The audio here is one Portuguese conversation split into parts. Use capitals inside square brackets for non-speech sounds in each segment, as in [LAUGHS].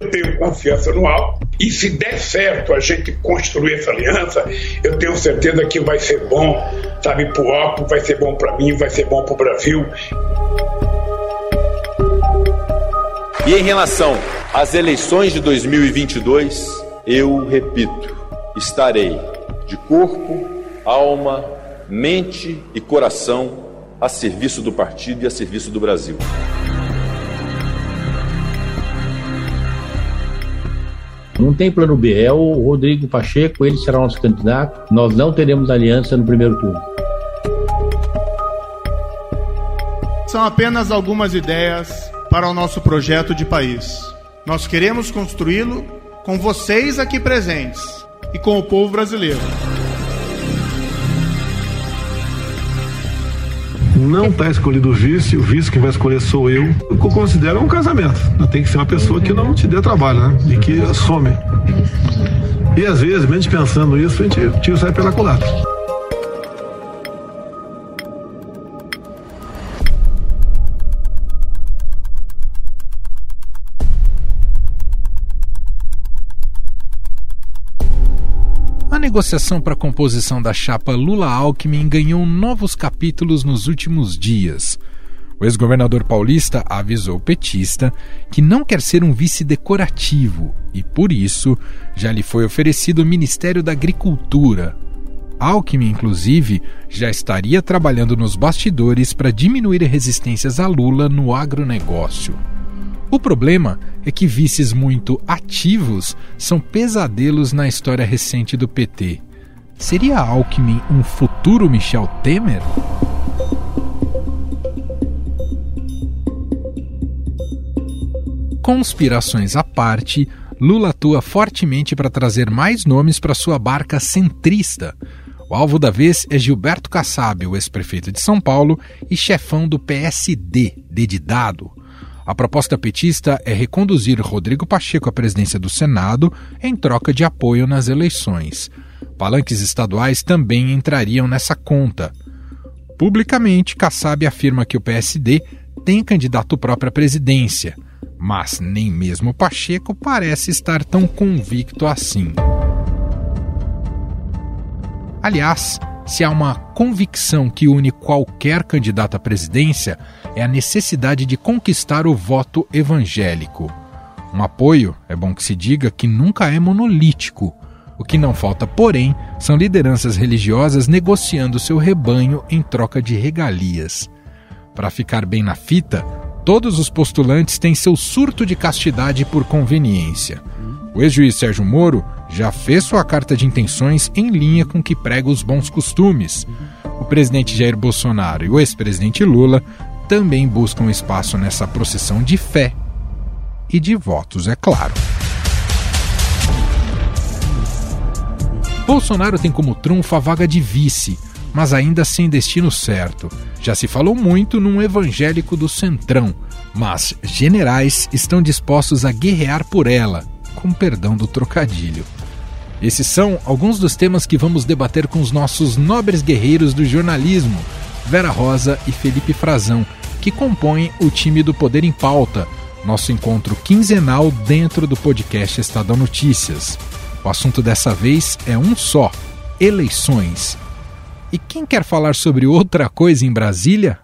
Eu tenho confiança no Alckmin e se der certo a gente construir essa aliança, eu tenho certeza que vai ser bom, sabe, para o vai ser bom para mim, vai ser bom para o Brasil. E em relação às eleições de 2022, eu repito, estarei de corpo, alma, mente e coração a serviço do partido e a serviço do Brasil. Não tem plano B, é o Rodrigo Pacheco, ele será nosso candidato. Nós não teremos aliança no primeiro turno. São apenas algumas ideias para o nosso projeto de país. Nós queremos construí-lo com vocês aqui presentes e com o povo brasileiro. Não está escolhido o vice, o vice que vai escolher sou eu. O que eu considero um casamento. Tem que ser uma pessoa que não te dê trabalho, né? E que some. E às vezes, mesmo pensando isso, a gente tira sai pela culatra. Negociação para a composição da chapa Lula-Alckmin ganhou novos capítulos nos últimos dias. O ex-governador paulista avisou o petista que não quer ser um vice decorativo e, por isso, já lhe foi oferecido o Ministério da Agricultura. Alckmin, inclusive, já estaria trabalhando nos bastidores para diminuir resistências a Lula no agronegócio. O problema é que vices muito ativos são pesadelos na história recente do PT. Seria Alckmin um futuro Michel Temer? Conspirações à parte, Lula atua fortemente para trazer mais nomes para sua barca centrista. O alvo da vez é Gilberto Kassab, o ex-prefeito de São Paulo e chefão do PSD, dedidado. A proposta petista é reconduzir Rodrigo Pacheco à presidência do Senado em troca de apoio nas eleições. Palanques estaduais também entrariam nessa conta. Publicamente, Kassab afirma que o PSD tem candidato próprio à presidência, mas nem mesmo Pacheco parece estar tão convicto assim. Aliás, se há uma convicção que une qualquer candidato à presidência, é a necessidade de conquistar o voto evangélico. Um apoio, é bom que se diga, que nunca é monolítico. O que não falta, porém, são lideranças religiosas negociando seu rebanho em troca de regalias. Para ficar bem na fita, todos os postulantes têm seu surto de castidade por conveniência. O ex-juiz Sérgio Moro já fez sua carta de intenções em linha com que prega os bons costumes. O presidente Jair Bolsonaro e o ex-presidente Lula também buscam espaço nessa procissão de fé e de votos, é claro. Bolsonaro tem como trunfo a vaga de vice, mas ainda sem destino certo. Já se falou muito num evangélico do Centrão, mas generais estão dispostos a guerrear por ela com perdão do trocadilho. Esses são alguns dos temas que vamos debater com os nossos nobres guerreiros do jornalismo, Vera Rosa e Felipe Frazão, que compõem o time do Poder em Pauta, nosso encontro quinzenal dentro do podcast Estadão Notícias. O assunto dessa vez é um só: eleições. E quem quer falar sobre outra coisa em Brasília?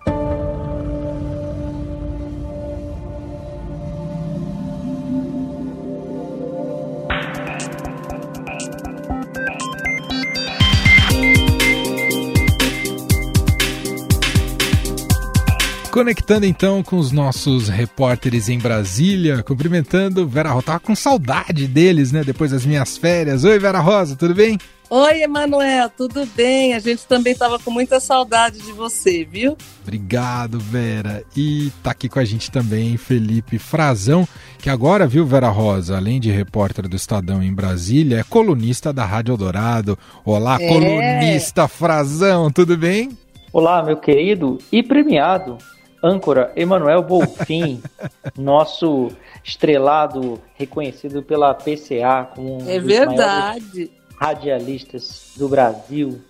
Conectando então com os nossos repórteres em Brasília, cumprimentando Vera Rosa. Tava com saudade deles, né? Depois das minhas férias. Oi, Vera Rosa, tudo bem? Oi, Emanuel, tudo bem? A gente também estava com muita saudade de você, viu? Obrigado, Vera. E tá aqui com a gente também Felipe Frazão, que agora, viu, Vera Rosa, além de repórter do Estadão em Brasília, é colunista da Rádio Eldorado. Olá, é. colunista Frazão, tudo bem? Olá, meu querido e premiado âncora Emanuel Bolfin, [LAUGHS] nosso estrelado reconhecido pela PCA como um é dos verdade. radialistas do Brasil.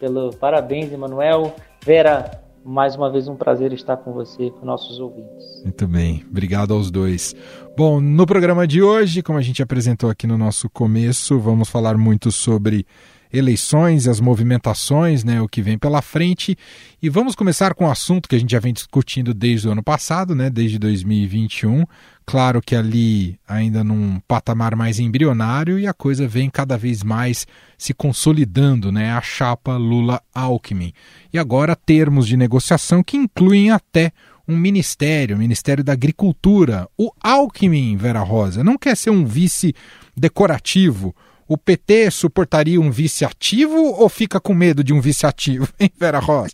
Pelo parabéns, Emanuel. Vera, Mais uma vez um prazer estar com você, com nossos ouvintes. Muito bem, obrigado aos dois. Bom, no programa de hoje, como a gente apresentou aqui no nosso começo, vamos falar muito sobre eleições e as movimentações, né, o que vem pela frente. E vamos começar com um assunto que a gente já vem discutindo desde o ano passado, né, desde 2021. Claro que ali ainda num patamar mais embrionário e a coisa vem cada vez mais se consolidando, né, a chapa Lula-Alckmin. E agora termos de negociação que incluem até um ministério, o Ministério da Agricultura. O Alckmin, Vera Rosa, não quer ser um vice decorativo o PT suportaria um vice ativo ou fica com medo de um vice ativo, hein, Vera Rosa?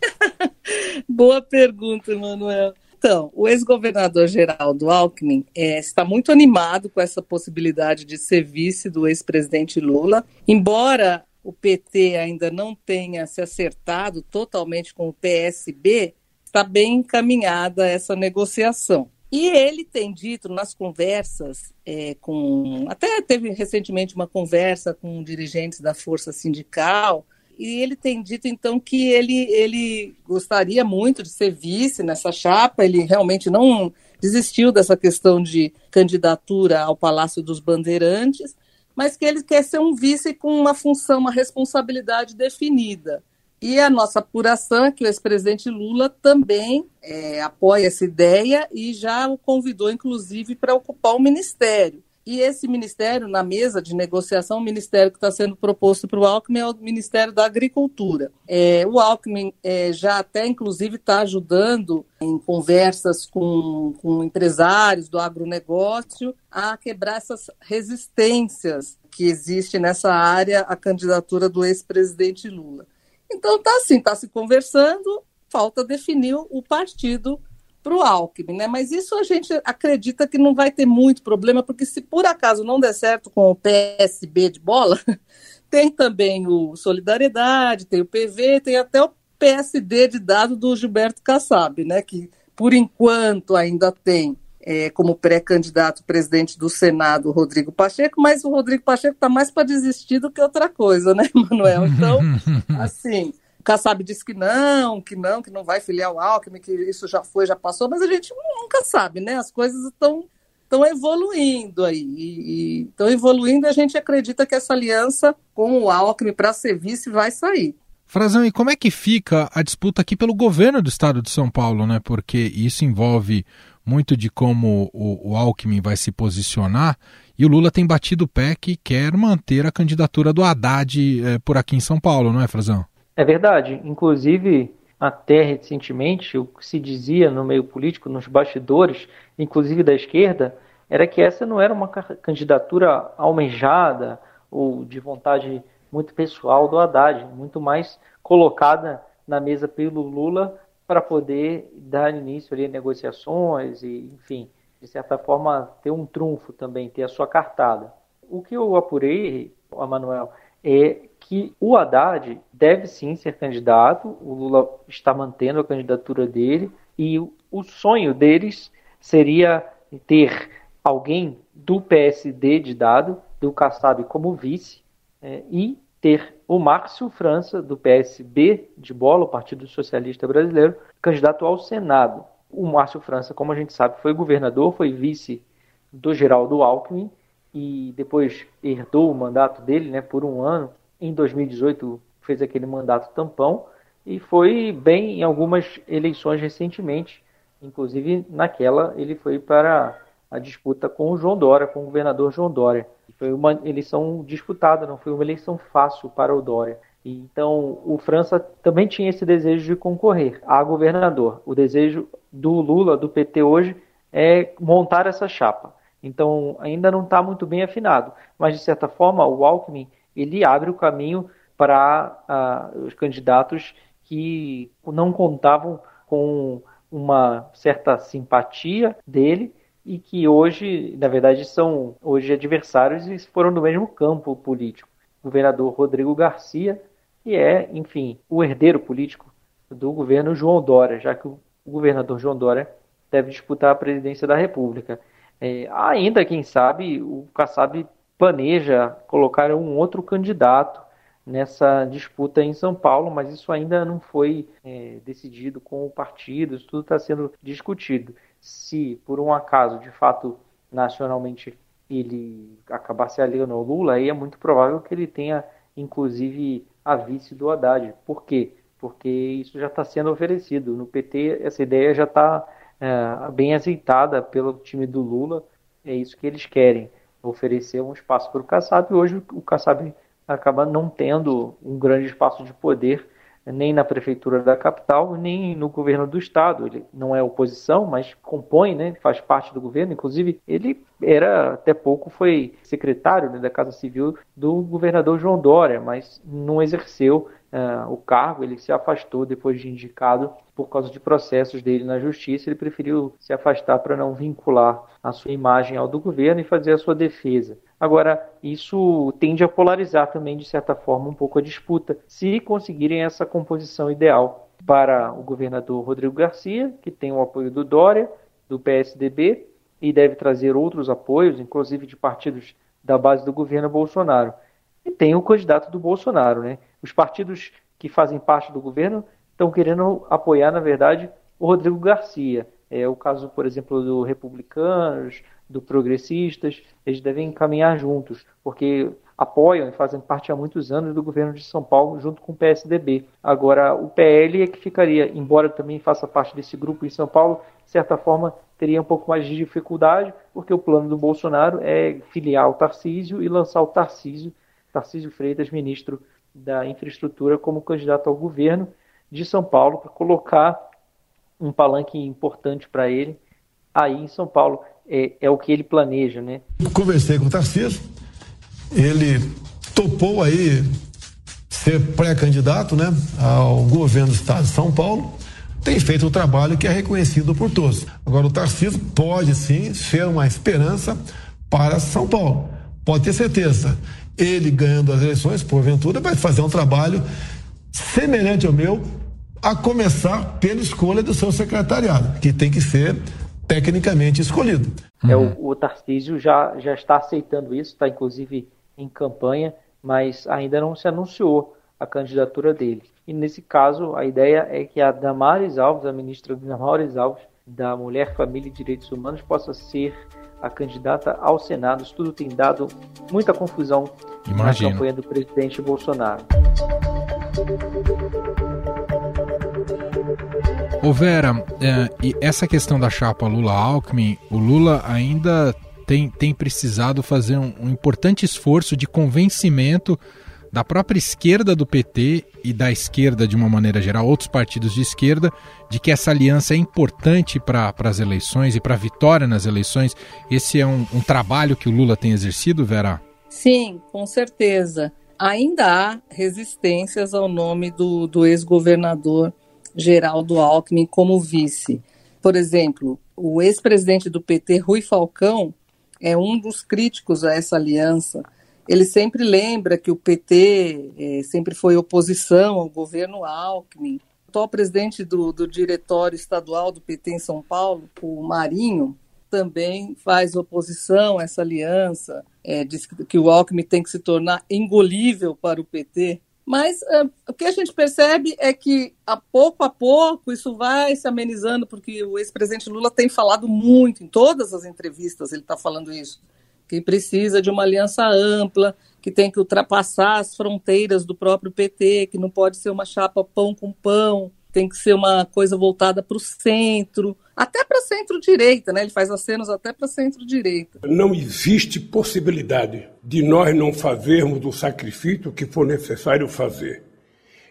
[LAUGHS] Boa pergunta, Manuel. Então, o ex-governador Geraldo Alckmin é, está muito animado com essa possibilidade de ser vice do ex-presidente Lula, embora o PT ainda não tenha se acertado totalmente com o PSB, está bem encaminhada essa negociação. E ele tem dito nas conversas é, com. Até teve recentemente uma conversa com dirigentes da Força Sindical, e ele tem dito então que ele, ele gostaria muito de ser vice nessa chapa, ele realmente não desistiu dessa questão de candidatura ao Palácio dos Bandeirantes, mas que ele quer ser um vice com uma função, uma responsabilidade definida. E a nossa apuração é que o ex-presidente Lula também é, apoia essa ideia e já o convidou, inclusive, para ocupar o ministério. E esse ministério, na mesa de negociação, o ministério que está sendo proposto para o Alckmin é o Ministério da Agricultura. É, o Alckmin é, já até, inclusive, está ajudando em conversas com, com empresários do agronegócio a quebrar essas resistências que existe nessa área à candidatura do ex-presidente Lula. Então tá assim, tá se conversando, falta definir o partido para o Alckmin, né? Mas isso a gente acredita que não vai ter muito problema, porque se por acaso não der certo com o PSB de bola, [LAUGHS] tem também o Solidariedade, tem o PV, tem até o PSD de dado do Gilberto Kassab, né? Que por enquanto ainda tem é, como pré-candidato presidente do Senado, Rodrigo Pacheco, mas o Rodrigo Pacheco está mais para desistir do que outra coisa, né, [LAUGHS] Manuel? Então, [LAUGHS] assim, Kassab disse que não, que não, que não vai filiar o Alckmin, que isso já foi, já passou, mas a gente nunca sabe, né? As coisas estão estão evoluindo aí. E estão evoluindo e a gente acredita que essa aliança com o Alckmin para ser vice vai sair. Frazão, e como é que fica a disputa aqui pelo governo do estado de São Paulo, né? Porque isso envolve muito de como o, o Alckmin vai se posicionar. E o Lula tem batido o pé que quer manter a candidatura do Haddad é, por aqui em São Paulo, não é, Frazão? É verdade. Inclusive, até recentemente, o que se dizia no meio político, nos bastidores, inclusive da esquerda, era que essa não era uma candidatura almejada ou de vontade muito pessoal do Haddad, muito mais colocada na mesa pelo Lula para poder dar início ali a negociações e, enfim, de certa forma, ter um trunfo também, ter a sua cartada. O que eu apurei, Manuel, é que o Haddad deve sim ser candidato, o Lula está mantendo a candidatura dele, e o sonho deles seria ter alguém do PSD de dado, do Kassab como vice, é, e ter o Márcio França, do PSB de bola, o Partido Socialista Brasileiro, candidato ao Senado. O Márcio França, como a gente sabe, foi governador, foi vice do Geraldo Alckmin e depois herdou o mandato dele né, por um ano. Em 2018 fez aquele mandato tampão e foi bem em algumas eleições recentemente. Inclusive naquela ele foi para a disputa com o João Dória, com o governador João Dória. Foi uma eleição disputada, não foi uma eleição fácil para o Dória. Então, o França também tinha esse desejo de concorrer a governador. O desejo do Lula, do PT hoje, é montar essa chapa. Então, ainda não está muito bem afinado. Mas, de certa forma, o Alckmin ele abre o caminho para uh, os candidatos que não contavam com uma certa simpatia dele e que hoje, na verdade, são hoje adversários e foram do mesmo campo político. O governador Rodrigo Garcia, que é, enfim, o herdeiro político do governo João Dória, já que o governador João Dória deve disputar a presidência da República. É, ainda, quem sabe, o Kassab planeja colocar um outro candidato nessa disputa em São Paulo, mas isso ainda não foi é, decidido com o partido, isso tudo está sendo discutido. Se por um acaso, de fato, nacionalmente ele acabar se aliando ao Lula, aí é muito provável que ele tenha, inclusive, a vice do Haddad. Por quê? Porque isso já está sendo oferecido. No PT, essa ideia já está é, bem azeitada pelo time do Lula. É isso que eles querem, oferecer um espaço para o Kassab. Hoje o Kassab acaba não tendo um grande espaço de poder nem na prefeitura da capital, nem no governo do estado. Ele não é oposição, mas compõe, né, faz parte do governo. Inclusive, ele era até pouco foi secretário né, da Casa Civil do governador João Dória, mas não exerceu uh, o cargo. Ele se afastou depois de indicado por causa de processos dele na justiça. Ele preferiu se afastar para não vincular a sua imagem ao do governo e fazer a sua defesa. Agora, isso tende a polarizar também, de certa forma, um pouco a disputa, se conseguirem essa composição ideal para o governador Rodrigo Garcia, que tem o apoio do Dória, do PSDB, e deve trazer outros apoios, inclusive de partidos da base do governo Bolsonaro. E tem o candidato do Bolsonaro. Né? Os partidos que fazem parte do governo estão querendo apoiar, na verdade, o Rodrigo Garcia. É o caso, por exemplo, do Republicanos, do Progressistas, eles devem caminhar juntos, porque apoiam e fazem parte há muitos anos do governo de São Paulo junto com o PSDB. Agora, o PL é que ficaria, embora também faça parte desse grupo em São Paulo, de certa forma teria um pouco mais de dificuldade, porque o plano do Bolsonaro é filiar o Tarcísio e lançar o Tarcísio, Tarcísio Freitas, ministro da Infraestrutura, como candidato ao governo de São Paulo, para colocar um palanque importante para ele aí em São Paulo é, é o que ele planeja, né? Conversei com o Tarcísio, ele topou aí ser pré-candidato, né, ao governo do estado de São Paulo, tem feito um trabalho que é reconhecido por todos. Agora, o Tarcísio pode sim ser uma esperança para São Paulo. Pode ter certeza. Ele ganhando as eleições, porventura, vai fazer um trabalho semelhante ao meu, a começar pela escolha do seu secretariado, que tem que ser tecnicamente escolhido. É, o, o Tarcísio já, já está aceitando isso, está inclusive em campanha, mas ainda não se anunciou a candidatura dele. E nesse caso, a ideia é que a Damares Alves, a ministra Damares Alves, da Mulher, Família e Direitos Humanos, possa ser a candidata ao Senado. Isso tudo tem dado muita confusão Imagino. na campanha do presidente Bolsonaro. Ô Vera, é, e essa questão da chapa Lula-Alckmin, o Lula ainda tem, tem precisado fazer um, um importante esforço de convencimento da própria esquerda do PT e da esquerda de uma maneira geral, outros partidos de esquerda, de que essa aliança é importante para as eleições e para a vitória nas eleições. Esse é um, um, trabalho que o Lula tem exercido, Vera? Sim, com certeza. Ainda há resistências ao nome do, do ex-governador Geraldo Alckmin como vice. Por exemplo, o ex-presidente do PT, Rui Falcão, é um dos críticos a essa aliança. Ele sempre lembra que o PT é, sempre foi oposição ao governo Alckmin. O atual presidente do, do diretório estadual do PT em São Paulo, o Marinho, também faz oposição a essa aliança, é, diz que o Alckmin tem que se tornar engolível para o PT. Mas uh, o que a gente percebe é que, a pouco a pouco, isso vai se amenizando, porque o ex-presidente Lula tem falado muito, em todas as entrevistas ele está falando isso, que precisa de uma aliança ampla, que tem que ultrapassar as fronteiras do próprio PT, que não pode ser uma chapa pão com pão, tem que ser uma coisa voltada para o centro, até para centro-direita, né? Ele faz acenos até para centro-direita. Não existe possibilidade de nós não fazermos o sacrifício que for necessário fazer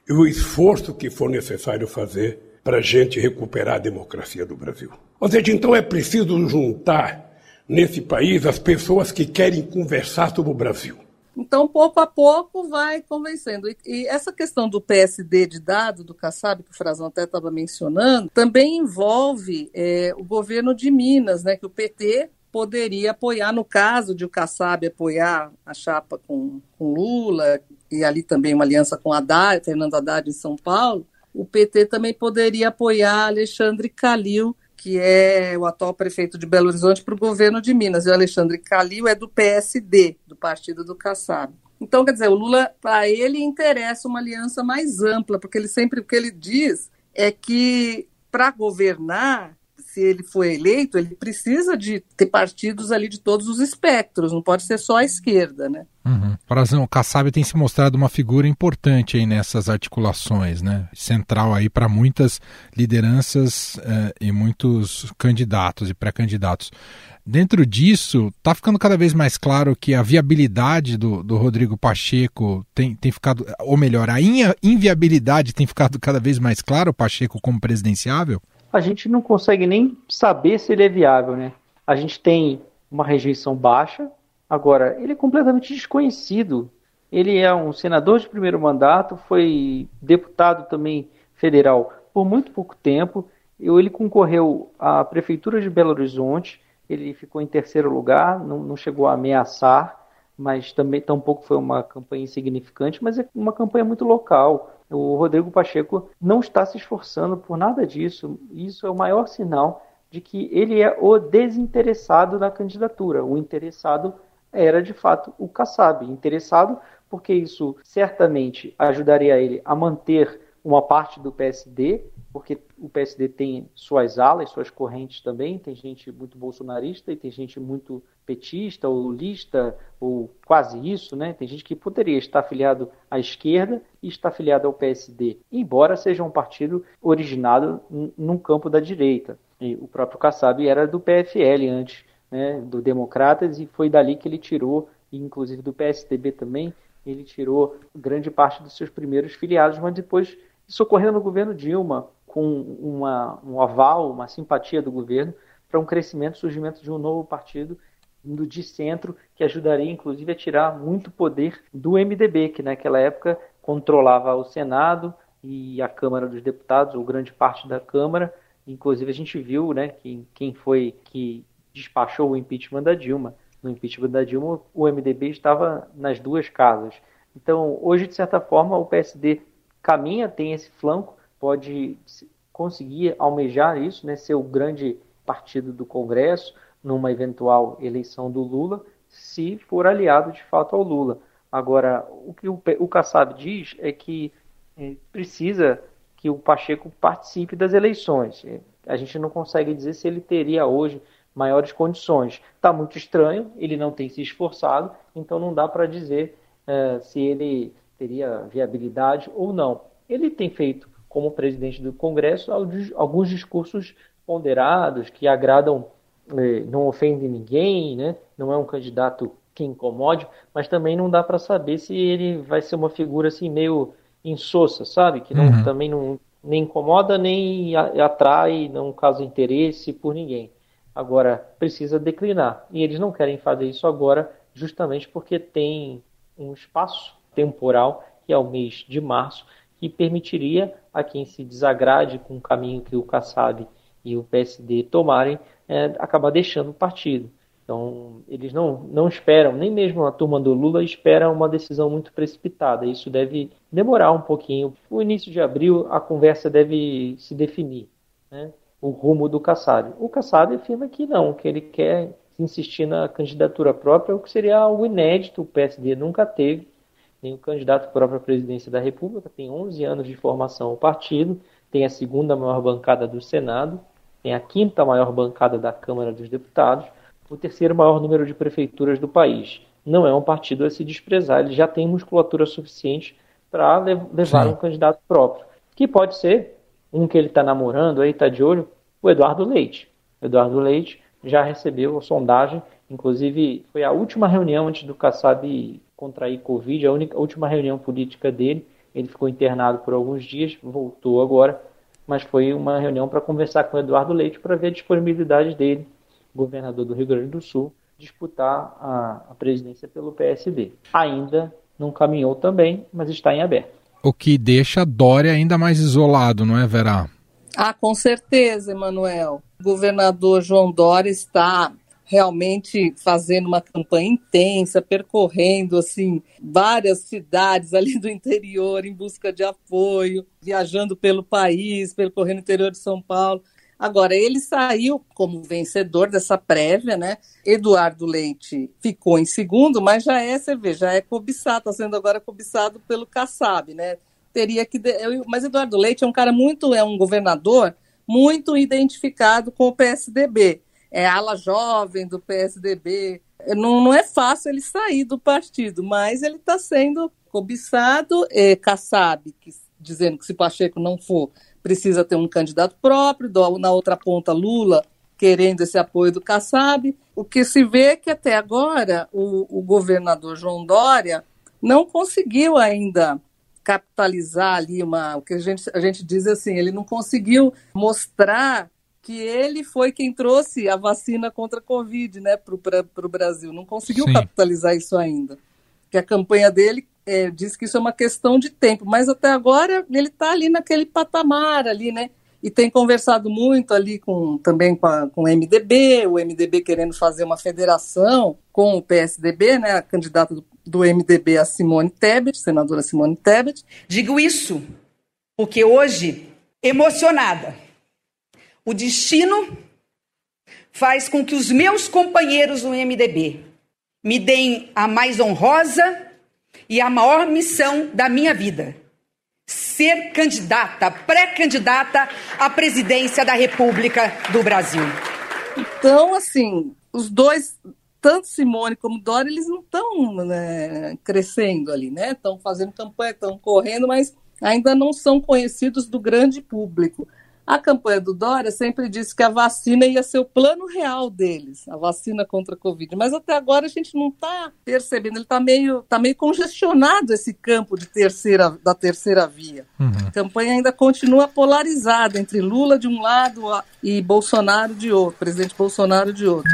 e o esforço que for necessário fazer para a gente recuperar a democracia do Brasil. Ou seja, então é preciso juntar nesse país as pessoas que querem conversar sobre o Brasil então, pouco a pouco, vai convencendo. E, e essa questão do PSD de dado, do Kassab, que o Frazão até estava mencionando, também envolve é, o governo de Minas, né, que o PT poderia apoiar, no caso de o Kassab apoiar a chapa com, com Lula, e ali também uma aliança com Haddad, Fernando Haddad em São Paulo, o PT também poderia apoiar Alexandre Calil que é o atual prefeito de Belo Horizonte, para o governo de Minas. E o Alexandre Calil é do PSD, do partido do Kassab. Então, quer dizer, o Lula, para ele, interessa uma aliança mais ampla, porque ele sempre, o que ele diz é que para governar, se ele for eleito, ele precisa de ter partidos ali de todos os espectros, não pode ser só a esquerda, né? Uhum. Parazão, o Kassab tem se mostrado uma figura importante aí nessas articulações, né? Central aí para muitas lideranças eh, e muitos candidatos e pré-candidatos. Dentro disso, está ficando cada vez mais claro que a viabilidade do, do Rodrigo Pacheco tem, tem ficado, ou melhor, a inviabilidade tem ficado cada vez mais claro, Pacheco como presidenciável? A gente não consegue nem saber se ele é viável, né? A gente tem uma rejeição baixa, agora, ele é completamente desconhecido. Ele é um senador de primeiro mandato, foi deputado também federal por muito pouco tempo. Ele concorreu à prefeitura de Belo Horizonte, ele ficou em terceiro lugar, não, não chegou a ameaçar, mas também tampouco foi uma campanha insignificante, mas é uma campanha muito local. O Rodrigo Pacheco não está se esforçando por nada disso. Isso é o maior sinal de que ele é o desinteressado na candidatura. O interessado era de fato o Kassab. Interessado porque isso certamente ajudaria ele a manter uma parte do PSD, porque o PSD tem suas alas, suas correntes também, tem gente muito bolsonarista e tem gente muito petista ou lulista, ou quase isso, né? Tem gente que poderia estar afiliado à esquerda e estar afiliado ao PSD, embora seja um partido originado num campo da direita. E o próprio Kassab era do PFL antes, né, do Democratas, e foi dali que ele tirou, inclusive do PSDB também, ele tirou grande parte dos seus primeiros filiados, mas depois ocorreu no governo Dilma, com uma, um aval, uma simpatia do governo para um crescimento, surgimento de um novo partido de centro que ajudaria inclusive a tirar muito poder do MDB, que naquela época controlava o Senado e a Câmara dos Deputados, ou grande parte da Câmara. Inclusive a gente viu, né, que quem foi que despachou o impeachment da Dilma. No impeachment da Dilma, o MDB estava nas duas casas. Então, hoje, de certa forma, o PSD caminha, tem esse flanco, pode conseguir almejar isso, né, ser o grande partido do Congresso numa eventual eleição do Lula, se for aliado de fato ao Lula. Agora, o que o, o Kassab diz é que é, precisa que o Pacheco participe das eleições. É, a gente não consegue dizer se ele teria hoje maiores condições. Está muito estranho, ele não tem se esforçado, então não dá para dizer é, se ele teria viabilidade ou não. Ele tem feito, como presidente do Congresso, alguns discursos ponderados que agradam, não ofendem ninguém, né? não é um candidato que incomode, mas também não dá para saber se ele vai ser uma figura assim meio insossa, sabe? Que não, uhum. também não nem incomoda nem atrai, não causa interesse por ninguém. Agora precisa declinar e eles não querem fazer isso agora, justamente porque tem um espaço temporal, que é o mês de março, que permitiria a quem se desagrade com o caminho que o Kassab e o PSD tomarem, é, acabar deixando o partido. Então, eles não, não esperam, nem mesmo a turma do Lula espera uma decisão muito precipitada. Isso deve demorar um pouquinho. O início de abril, a conversa deve se definir, né? o rumo do Kassab. O Kassab afirma que não, que ele quer insistir na candidatura própria, o que seria algo inédito. O PSD nunca teve o candidato próprio à presidência da República, tem 11 anos de formação o partido, tem a segunda maior bancada do Senado, tem a quinta maior bancada da Câmara dos Deputados, o terceiro maior número de prefeituras do país. Não é um partido a se desprezar, ele já tem musculatura suficiente para levar Sim. um candidato próprio, que pode ser um que ele está namorando, aí está de olho, o Eduardo Leite. O Eduardo Leite já recebeu a sondagem, inclusive foi a última reunião antes do Kassab contrair Covid, a, única, a última reunião política dele, ele ficou internado por alguns dias, voltou agora, mas foi uma reunião para conversar com o Eduardo Leite para ver a disponibilidade dele, governador do Rio Grande do Sul, disputar a, a presidência pelo PSD. Ainda não caminhou também, mas está em aberto. O que deixa Dória ainda mais isolado, não é, Vera? Ah, com certeza, Emanuel. O governador João Dória está realmente fazendo uma campanha intensa, percorrendo assim várias cidades ali do interior em busca de apoio, viajando pelo país, percorrendo o interior de São Paulo. Agora, ele saiu como vencedor dessa prévia, né? Eduardo Leite ficou em segundo, mas já é, você vê, já é cobiçado, está sendo agora cobiçado pelo Kassab, né? Teria que. Mas Eduardo Leite é um cara muito, é um governador muito identificado com o PSDB. É ala jovem do PSDB. Não, não é fácil ele sair do partido, mas ele está sendo cobiçado. É, Kassab, que, dizendo que se Pacheco não for, precisa ter um candidato próprio, na outra ponta Lula querendo esse apoio do Kassab. O que se vê é que até agora o, o governador João Dória não conseguiu ainda capitalizar ali uma, o que a gente, a gente diz assim, ele não conseguiu mostrar que ele foi quem trouxe a vacina contra a Covid né, para o Brasil. Não conseguiu Sim. capitalizar isso ainda. Que a campanha dele é, diz que isso é uma questão de tempo, mas até agora ele está ali naquele patamar ali, né? E tem conversado muito ali com também com, a, com o MDB, o MDB querendo fazer uma federação com o PSDB, né? A candidata do, do MDB, a Simone Tebet, senadora Simone Tebet. Digo isso porque hoje, emocionada, o destino faz com que os meus companheiros do MDB me deem a mais honrosa e a maior missão da minha vida: ser candidata, pré-candidata à presidência da República do Brasil. Então, assim, os dois, tanto Simone como Dória, eles não estão né, crescendo ali, né? Estão fazendo campanha, estão correndo, mas ainda não são conhecidos do grande público. A campanha do Dória sempre disse que a vacina ia ser o plano real deles, a vacina contra a Covid. Mas até agora a gente não está percebendo, ele está meio, tá meio congestionado esse campo de terceira, da terceira via. Uhum. A campanha ainda continua polarizada entre Lula de um lado e Bolsonaro de outro, presidente Bolsonaro de outro.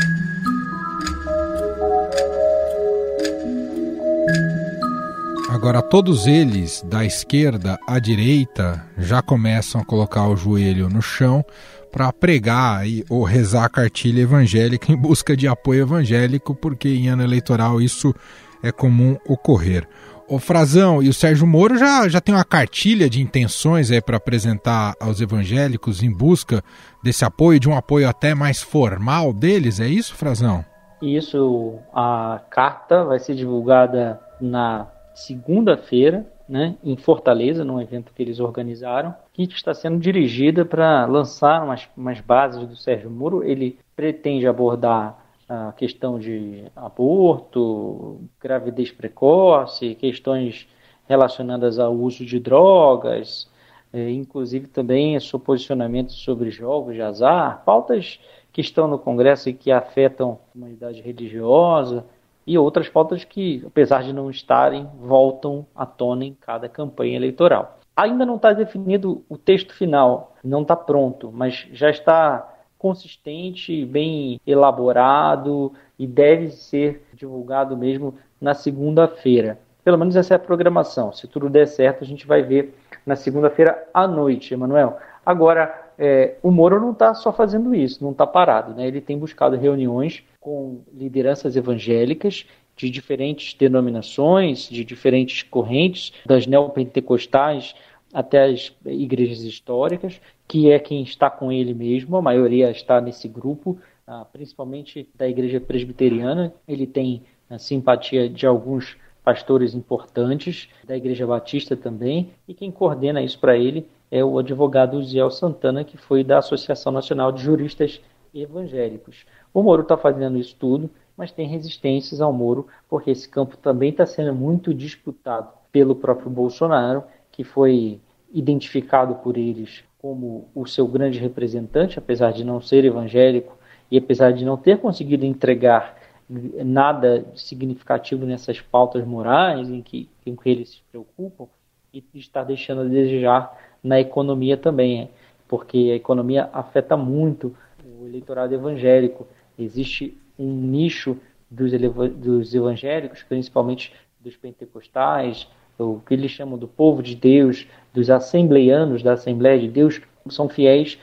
Agora, todos eles, da esquerda à direita, já começam a colocar o joelho no chão para pregar e, ou rezar a cartilha evangélica em busca de apoio evangélico, porque em ano eleitoral isso é comum ocorrer. O Frazão e o Sérgio Moro já, já tem uma cartilha de intenções para apresentar aos evangélicos em busca desse apoio, de um apoio até mais formal deles, é isso, Frazão? Isso, a carta vai ser divulgada na segunda-feira, né, em Fortaleza, num evento que eles organizaram, que está sendo dirigida para lançar umas, umas bases do Sérgio Moro. Ele pretende abordar a questão de aborto, gravidez precoce, questões relacionadas ao uso de drogas, eh, inclusive também seu posicionamento sobre jogos de azar, pautas que estão no Congresso e que afetam a comunidade religiosa, e outras pautas que, apesar de não estarem, voltam à tona em cada campanha eleitoral. Ainda não está definido o texto final, não está pronto, mas já está consistente, bem elaborado e deve ser divulgado mesmo na segunda-feira. Pelo menos essa é a programação. Se tudo der certo, a gente vai ver na segunda-feira à noite, Emanuel. Agora, é, o Moro não está só fazendo isso, não está parado. Né? Ele tem buscado reuniões com lideranças evangélicas de diferentes denominações, de diferentes correntes, das neopentecostais até as igrejas históricas, que é quem está com ele mesmo, a maioria está nesse grupo, ah, principalmente da igreja presbiteriana. Ele tem a simpatia de alguns pastores importantes, da igreja batista também, e quem coordena isso para ele é o advogado Ziel Santana, que foi da Associação Nacional de Juristas Evangélicos. O Moro está fazendo isso tudo, mas tem resistências ao Moro, porque esse campo também está sendo muito disputado pelo próprio Bolsonaro, que foi identificado por eles como o seu grande representante, apesar de não ser evangélico e apesar de não ter conseguido entregar nada significativo nessas pautas morais em que, em que eles se preocupam, e está deixando a desejar na economia também, porque a economia afeta muito o eleitorado evangélico. Existe um nicho dos, dos evangélicos, principalmente dos pentecostais, o que eles chamam do povo de Deus, dos assembleianos da Assembleia de Deus, são fiéis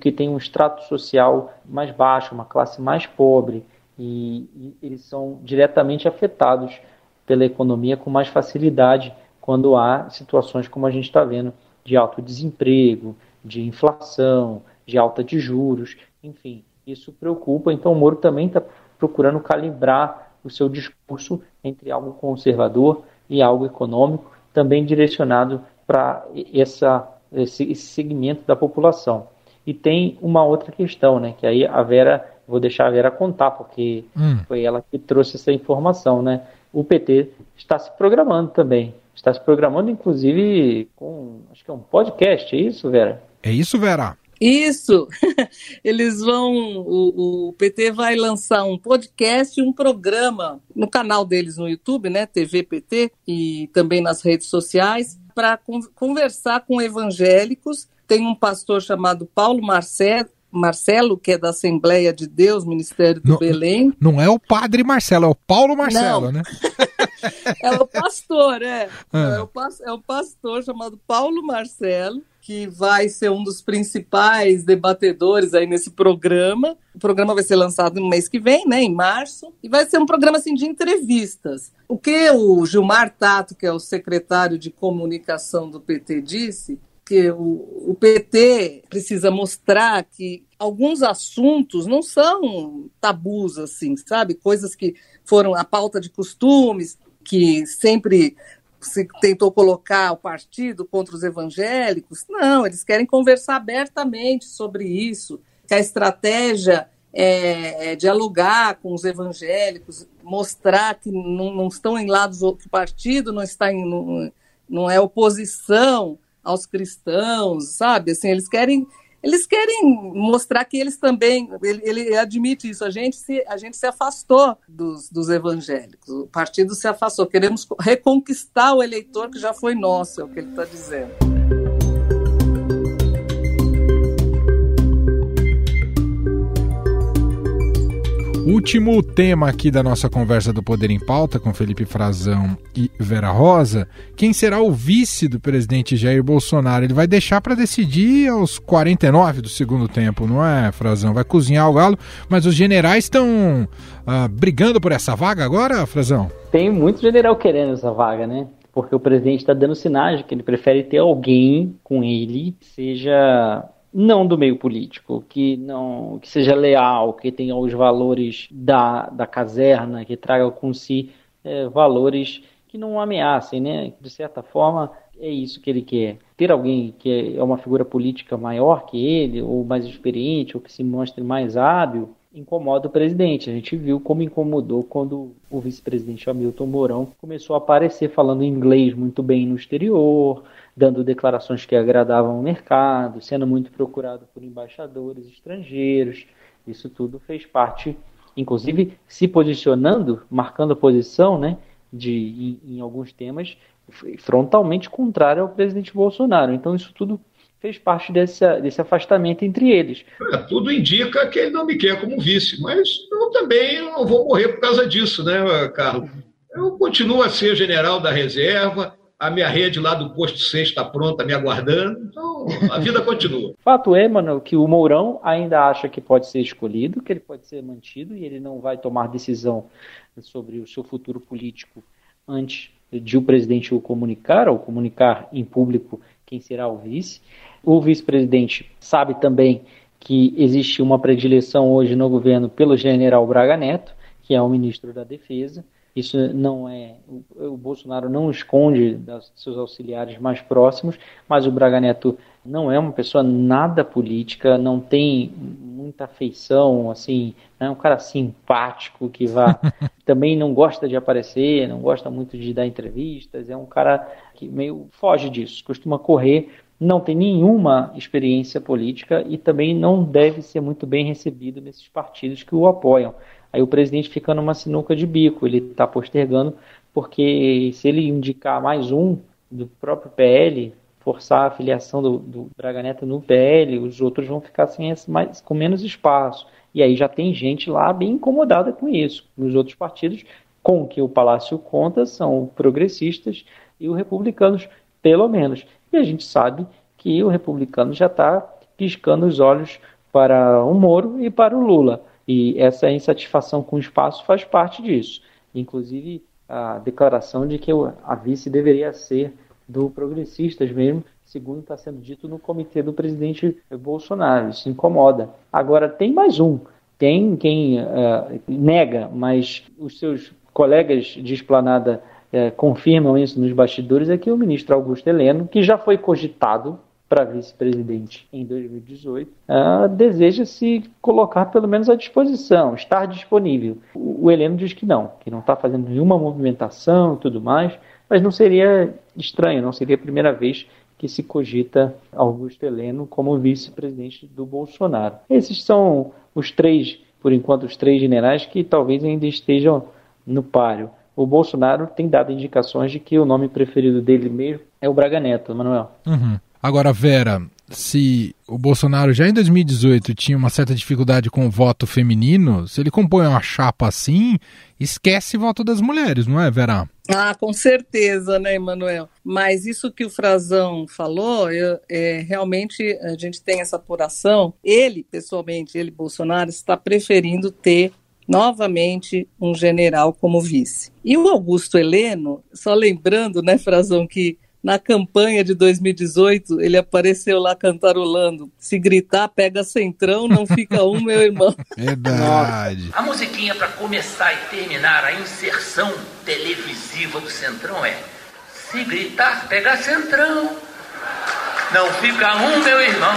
que têm um extrato social mais baixo, uma classe mais pobre, e, e eles são diretamente afetados pela economia com mais facilidade quando há situações como a gente está vendo de alto desemprego, de inflação, de alta de juros, enfim, isso preocupa. Então o Moro também está procurando calibrar o seu discurso entre algo conservador e algo econômico, também direcionado para essa esse, esse segmento da população. E tem uma outra questão, né? Que aí a Vera, vou deixar a Vera contar, porque hum. foi ela que trouxe essa informação, né? O PT está se programando também. Está se programando, inclusive, com acho que é um podcast, é isso, Vera? É isso, Vera? Isso! [LAUGHS] Eles vão. O, o, PT vai lançar um podcast, um programa no canal deles no YouTube, né? TV PT, e também nas redes sociais, para conversar com evangélicos. Tem um pastor chamado Paulo Marcelo, Marcelo, que é da Assembleia de Deus, Ministério do não, Belém. Não é o padre Marcelo, é o Paulo Marcelo, não. né? [LAUGHS] é o pastor, é. Ah. É, o, é o pastor chamado Paulo Marcelo, que vai ser um dos principais debatedores aí nesse programa. O programa vai ser lançado no mês que vem, né, em março, e vai ser um programa assim de entrevistas. O que o Gilmar Tato, que é o secretário de comunicação do PT, disse que o, o, PT precisa mostrar que alguns assuntos não são tabus, assim, sabe? Coisas que foram a pauta de costumes, que sempre se tentou colocar o partido contra os evangélicos. Não, eles querem conversar abertamente sobre isso, que a estratégia é, é dialogar com os evangélicos, mostrar que não, não estão em lados, que o partido não está em, não, não é oposição aos cristãos, sabe? Assim, eles querem eles querem mostrar que eles também, ele, ele, admite isso, a gente se, a gente se afastou dos, dos evangélicos, o partido se afastou, queremos reconquistar o eleitor que já foi nosso, é o que ele está dizendo. Último tema aqui da nossa conversa do Poder em Pauta com Felipe Frazão e Vera Rosa. Quem será o vice do presidente Jair Bolsonaro? Ele vai deixar para decidir aos 49 do segundo tempo, não é, Frazão? Vai cozinhar o galo, mas os generais estão ah, brigando por essa vaga agora, Frazão? Tem muito general querendo essa vaga, né? Porque o presidente está dando sinais de que ele prefere ter alguém com ele seja não do meio político, que não que seja leal, que tenha os valores da, da caserna, que traga com si é, valores que não ameacem, né? De certa forma, é isso que ele quer. Ter alguém que é uma figura política maior que ele, ou mais experiente, ou que se mostre mais hábil, incomoda o presidente. A gente viu como incomodou quando o vice-presidente Hamilton Mourão começou a aparecer falando inglês muito bem no exterior, dando declarações que agradavam o mercado, sendo muito procurado por embaixadores estrangeiros. Isso tudo fez parte, inclusive se posicionando, marcando posição, né, de em, em alguns temas frontalmente contrário ao presidente Bolsonaro. Então isso tudo fez parte desse, desse afastamento entre eles. É, tudo indica que ele não me quer como vice, mas eu também não vou morrer por causa disso, né, Carlos? Eu continuo a ser general da reserva, a minha rede lá do posto 6 está pronta, me aguardando. Então, a vida continua. [LAUGHS] Fato é, mano, que o Mourão ainda acha que pode ser escolhido, que ele pode ser mantido e ele não vai tomar decisão sobre o seu futuro político antes de o presidente o comunicar, ou comunicar em público quem será o vice. O vice-presidente sabe também que existe uma predileção hoje no governo pelo general Braga Neto, que é o ministro da Defesa. Isso não é. O, Bolsonaro não esconde dos seus auxiliares mais próximos, mas o Braga Neto não é uma pessoa nada política, não tem muita afeição, assim, é um cara simpático que vá. [LAUGHS] também não gosta de aparecer, não gosta muito de dar entrevistas, é um cara que meio foge disso, costuma correr, não tem nenhuma experiência política e também não deve ser muito bem recebido nesses partidos que o apoiam. Aí o presidente fica numa sinuca de bico, ele está postergando, porque se ele indicar mais um do próprio PL, forçar a filiação do, do Braga Neto no PL, os outros vão ficar sem esse, mais, com menos espaço. E aí já tem gente lá bem incomodada com isso. Nos outros partidos, com que o Palácio conta, são progressistas e os republicanos, pelo menos. E a gente sabe que o republicano já está piscando os olhos para o Moro e para o Lula. E essa insatisfação com o espaço faz parte disso. Inclusive, a declaração de que a vice deveria ser do Progressistas mesmo, segundo está sendo dito no comitê do presidente Bolsonaro. Isso incomoda. Agora, tem mais um. Tem quem uh, nega, mas os seus colegas de esplanada uh, confirmam isso nos bastidores, é que o ministro Augusto Heleno, que já foi cogitado para vice-presidente em 2018, uh, deseja se colocar pelo menos à disposição, estar disponível. O, o Heleno diz que não, que não está fazendo nenhuma movimentação e tudo mais, mas não seria estranho, não seria a primeira vez que se cogita Augusto Heleno como vice-presidente do Bolsonaro. Esses são os três, por enquanto, os três generais que talvez ainda estejam no páreo. O Bolsonaro tem dado indicações de que o nome preferido dele mesmo é o Braga Neto, Manuel. Uhum. Agora, Vera, se o Bolsonaro já em 2018 tinha uma certa dificuldade com o voto feminino, se ele compõe uma chapa assim, esquece o voto das mulheres, não é, Vera? Ah, com certeza, né, Emanuel? Mas isso que o Frazão falou, eu, é, realmente a gente tem essa apuração. Ele, pessoalmente, ele, Bolsonaro, está preferindo ter novamente um general como vice. E o Augusto Heleno, só lembrando, né, Frazão, que na campanha de 2018, ele apareceu lá cantarolando. Se gritar, pega centrão, não fica um, meu irmão. [LAUGHS] Verdade. A musiquinha para começar e terminar a inserção televisiva do centrão é: Se gritar, pega centrão. Não fica um, meu irmão.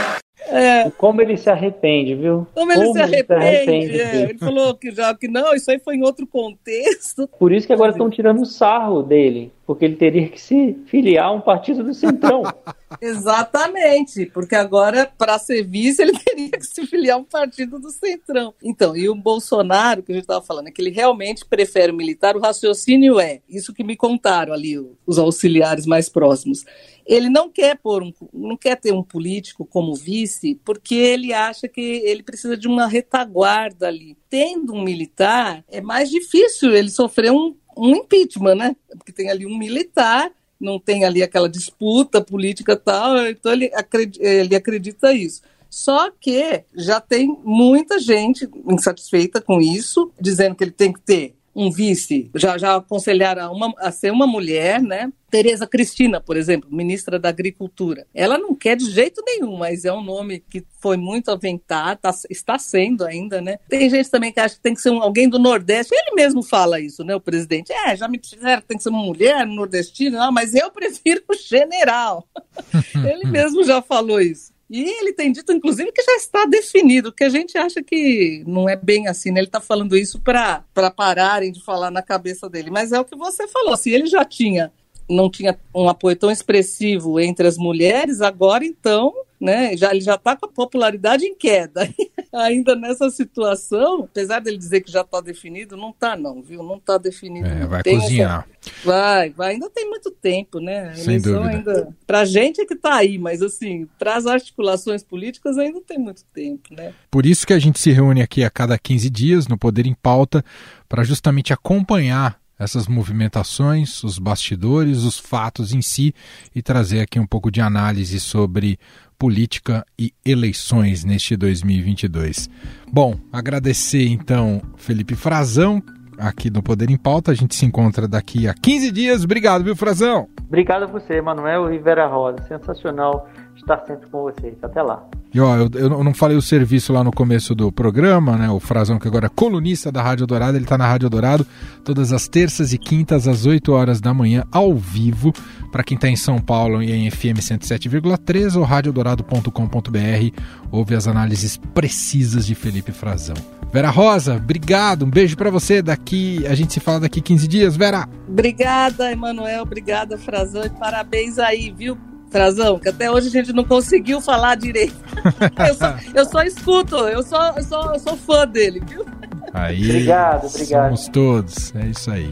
É. Como ele se arrepende, viu? Como ele Como se arrepende. Ele, se arrepende é. ele falou que já que não, isso aí foi em outro contexto. Por isso que agora estão tirando sarro dele, porque ele teria que se filiar a um partido do Centrão. [LAUGHS] Exatamente, porque agora, para ser vice, ele [LAUGHS] teria que se filiar a um partido do Centrão. Então, e o Bolsonaro, que a gente estava falando, é que ele realmente prefere o militar, o raciocínio é, isso que me contaram ali, os auxiliares mais próximos ele não quer pôr um, não quer ter um político como vice, porque ele acha que ele precisa de uma retaguarda ali. Tendo um militar, é mais difícil ele sofrer um, um impeachment, né? Porque tem ali um militar, não tem ali aquela disputa política tal, então ele acredita, ele acredita isso. Só que já tem muita gente insatisfeita com isso, dizendo que ele tem que ter um vice, já, já aconselharam a, uma, a ser uma mulher, né? Tereza Cristina, por exemplo, ministra da Agricultura. Ela não quer de jeito nenhum, mas é um nome que foi muito aventado, tá, está sendo ainda, né? Tem gente também que acha que tem que ser um, alguém do Nordeste. Ele mesmo fala isso, né, o presidente? É, já me disseram que tem que ser uma mulher nordestina, não, mas eu [LAUGHS] prefiro o general. [LAUGHS] Ele mesmo já falou isso. E ele tem dito, inclusive, que já está definido, que a gente acha que não é bem assim, né? Ele está falando isso para pararem de falar na cabeça dele. Mas é o que você falou, se ele já tinha, não tinha um apoio tão expressivo entre as mulheres, agora então né? Já, ele já está com a popularidade em queda. [LAUGHS] Ainda nessa situação, apesar dele dizer que já está definido, não está não, viu? Não está definido. É, vai cozinhar. Essa... Vai, vai. Ainda tem muito tempo, né? A Sem dúvida. Ainda... Para a gente é que está aí, mas assim, para as articulações políticas ainda tem muito tempo, né? Por isso que a gente se reúne aqui a cada 15 dias no Poder em Pauta para justamente acompanhar essas movimentações, os bastidores, os fatos em si e trazer aqui um pouco de análise sobre política e eleições neste 2022. Bom, agradecer então Felipe Frazão aqui no Poder em Pauta. A gente se encontra daqui a 15 dias. Obrigado, viu, Frazão? Obrigado a você, Manuel Rivera Rosa. Sensacional estar sempre com vocês. Até lá. E ó, eu, eu não falei o serviço lá no começo do programa, né? O Frazão, que agora é colunista da Rádio Dourado, ele tá na Rádio Dourado todas as terças e quintas às 8 horas da manhã, ao vivo, para quem tá em São Paulo e em FM 107,3 ou radiodorado.com.br, ouve as análises precisas de Felipe Frazão. Vera Rosa, obrigado, um beijo para você. Daqui a gente se fala daqui 15 dias, Vera. Obrigada, Emanuel, obrigada, Frazão, e parabéns aí, viu? Frazão, que até hoje a gente não conseguiu falar direito. [LAUGHS] eu, só, eu só escuto, eu só, eu só eu sou fã dele, viu? Aí, obrigado, obrigado. Somos todos, é isso aí.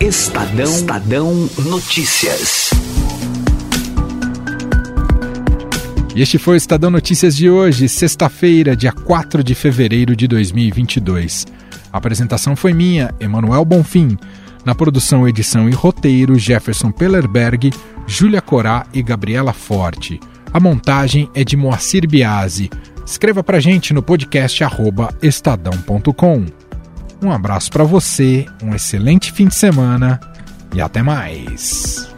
Estadão, Estadão Notícias. E este foi o Estadão Notícias de hoje, sexta-feira, dia 4 de fevereiro de 2022. A apresentação foi minha, Emanuel Bonfim. Na produção, edição e roteiro, Jefferson Pellerberg, Júlia Corá e Gabriela Forte. A montagem é de Moacir Biasi. Escreva pra gente no podcast estadão.com. Um abraço para você, um excelente fim de semana e até mais.